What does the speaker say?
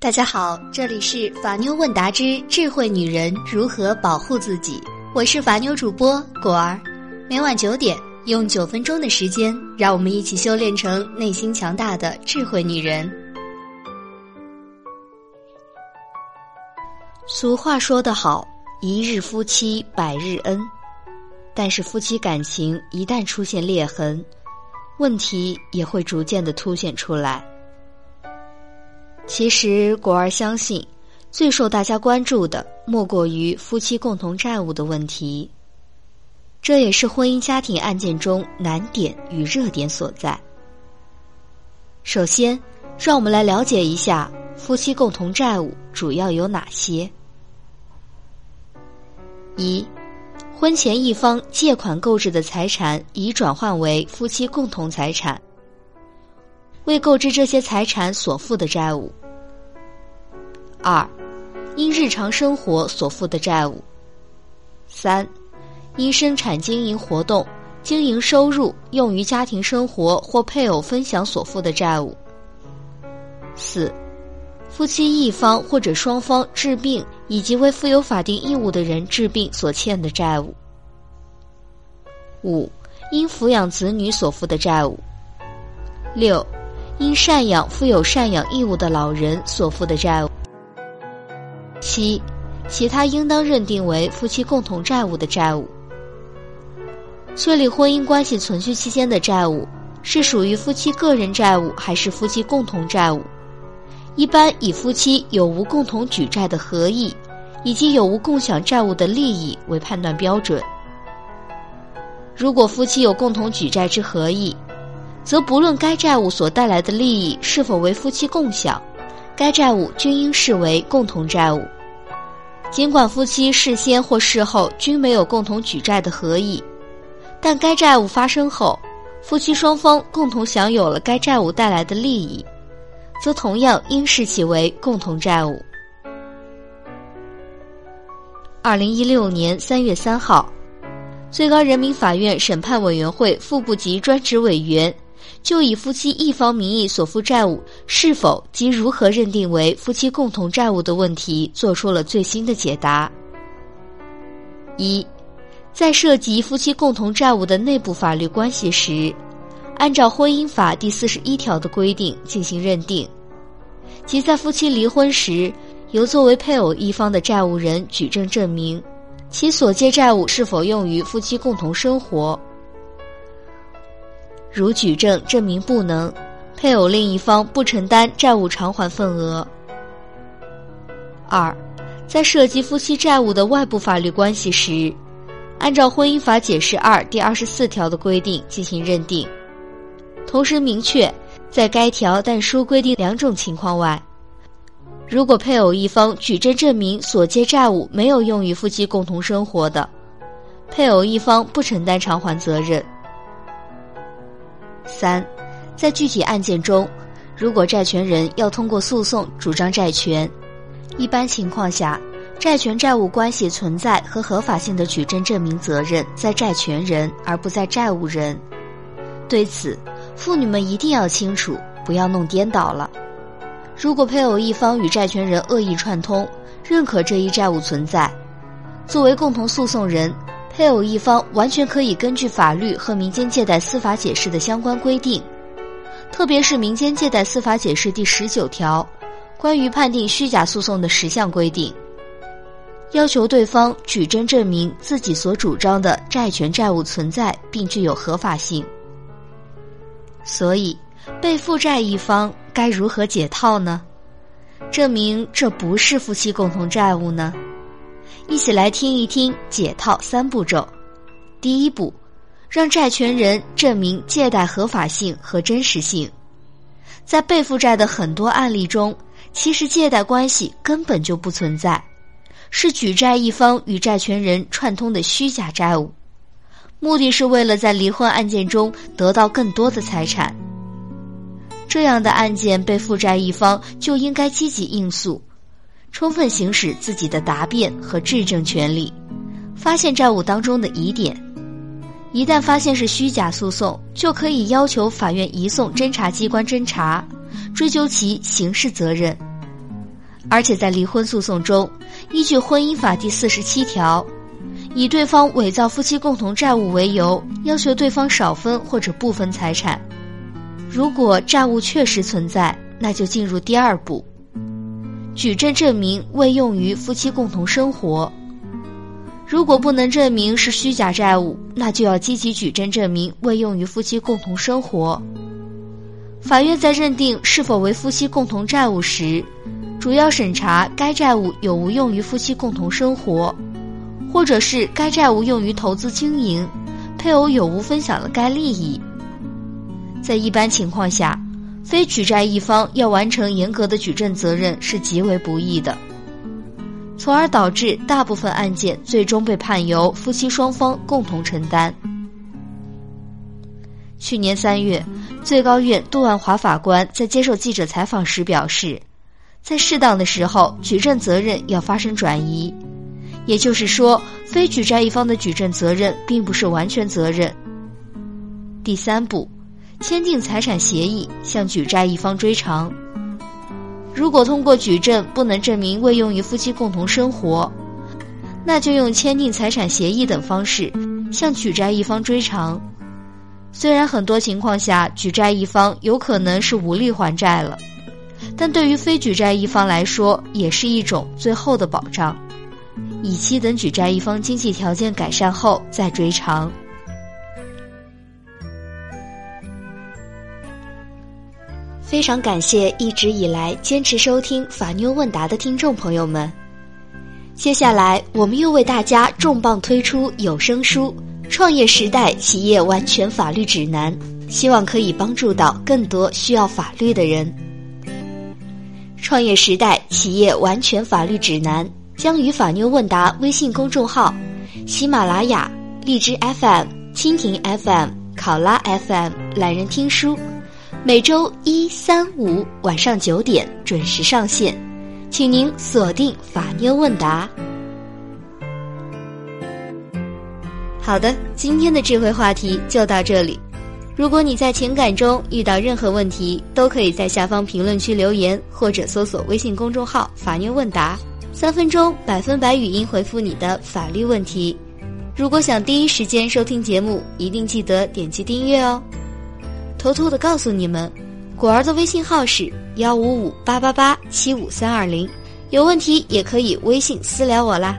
大家好，这里是法妞问答之智慧女人如何保护自己，我是法妞主播果儿。每晚九点，用九分钟的时间，让我们一起修炼成内心强大的智慧女人。俗话说得好，一日夫妻百日恩，但是夫妻感情一旦出现裂痕，问题也会逐渐的凸显出来。其实，果儿相信，最受大家关注的莫过于夫妻共同债务的问题。这也是婚姻家庭案件中难点与热点所在。首先，让我们来了解一下夫妻共同债务主要有哪些。一，婚前一方借款购置的财产已转换为夫妻共同财产。为购置这些财产所负的债务。二，因日常生活所负的债务。三，因生产经营活动、经营收入用于家庭生活或配偶分享所负的债务。四，夫妻一方或者双方治病以及为负有法定义务的人治病所欠的债务。五，因抚养子女所负的债务。六。因赡养负有赡养义务的老人所负的债务。七，其他应当认定为夫妻共同债务的债务。确立婚姻关系存续期间的债务是属于夫妻个人债务还是夫妻共同债务，一般以夫妻有无共同举债的合意，以及有无共享债务的利益为判断标准。如果夫妻有共同举债之合意，则不论该债务所带来的利益是否为夫妻共享，该债务均应视为共同债务。尽管夫妻事先或事后均没有共同举债的合意，但该债务发生后，夫妻双方共同享有了该债务带来的利益，则同样应视其为共同债务。二零一六年三月三号，最高人民法院审判委员会副部级专职委员。就以夫妻一方名义所负债务是否及如何认定为夫妻共同债务的问题，做出了最新的解答。一，在涉及夫妻共同债务的内部法律关系时，按照婚姻法第四十一条的规定进行认定，即在夫妻离婚时，由作为配偶一方的债务人举证证明，其所借债务是否用于夫妻共同生活。如举证证明不能，配偶另一方不承担债务偿还份额。二，在涉及夫妻债务的外部法律关系时，按照婚姻法解释二第二十四条的规定进行认定，同时明确，在该条但书规定两种情况外，如果配偶一方举证证明所借债务没有用于夫妻共同生活的，配偶一方不承担偿还责任。三，在具体案件中，如果债权人要通过诉讼主张债权，一般情况下，债权债务关系存在和合法性的举证证明责任在债权人而不在债务人。对此，妇女们一定要清楚，不要弄颠倒了。如果配偶一方与债权人恶意串通，认可这一债务存在，作为共同诉讼人。配偶一方完全可以根据法律和民间借贷司法解释的相关规定，特别是民间借贷司法解释第十九条关于判定虚假诉讼的十项规定，要求对方举证证明自己所主张的债权债务存在并具有合法性。所以，被负债一方该如何解套呢？证明这不是夫妻共同债务呢？一起来听一听解套三步骤。第一步，让债权人证明借贷合法性和真实性。在被负债的很多案例中，其实借贷关系根本就不存在，是举债一方与债权人串通的虚假债务，目的是为了在离婚案件中得到更多的财产。这样的案件，被负债一方就应该积极应诉。充分行使自己的答辩和质证权利，发现债务当中的疑点，一旦发现是虚假诉讼，就可以要求法院移送侦查机关侦查，追究其刑事责任。而且在离婚诉讼中，依据婚姻法第四十七条，以对方伪造夫妻共同债务为由，要求对方少分或者不分财产。如果债务确实存在，那就进入第二步，举证证明未用于夫妻共同生活。如果不能证明是虚假债务，那就要积极举证证明未用于夫妻共同生活。法院在认定是否为夫妻共同债务时，主要审查该债务有无用于夫妻共同生活，或者是该债务用于投资经营，配偶有无分享了该利益。在一般情况下，非举债一方要完成严格的举证责任是极为不易的。从而导致大部分案件最终被判由夫妻双方共同承担。去年三月，最高院杜万华法官在接受记者采访时表示，在适当的时候，举证责任要发生转移，也就是说，非举债一方的举证责任并不是完全责任。第三步，签订财产协议，向举债一方追偿。如果通过举证不能证明未用于夫妻共同生活，那就用签订财产协议等方式向举债一方追偿。虽然很多情况下举债一方有可能是无力还债了，但对于非举债一方来说也是一种最后的保障，以期等举债一方经济条件改善后再追偿。非常感谢一直以来坚持收听法妞问答的听众朋友们。接下来，我们又为大家重磅推出有声书《创业时代企业完全法律指南》，希望可以帮助到更多需要法律的人。《创业时代企业完全法律指南》将于法妞问答微信公众号、喜马拉雅、荔枝 FM、蜻蜓 FM、考拉 FM、懒人听书。每周一、三、五晚上九点准时上线，请您锁定法妞问答。好的，今天的智慧话题就到这里。如果你在情感中遇到任何问题，都可以在下方评论区留言，或者搜索微信公众号“法妞问答”，三分钟百分百语音回复你的法律问题。如果想第一时间收听节目，一定记得点击订阅哦。偷偷的告诉你们，果儿的微信号是幺五五八八八七五三二零，有问题也可以微信私聊我啦。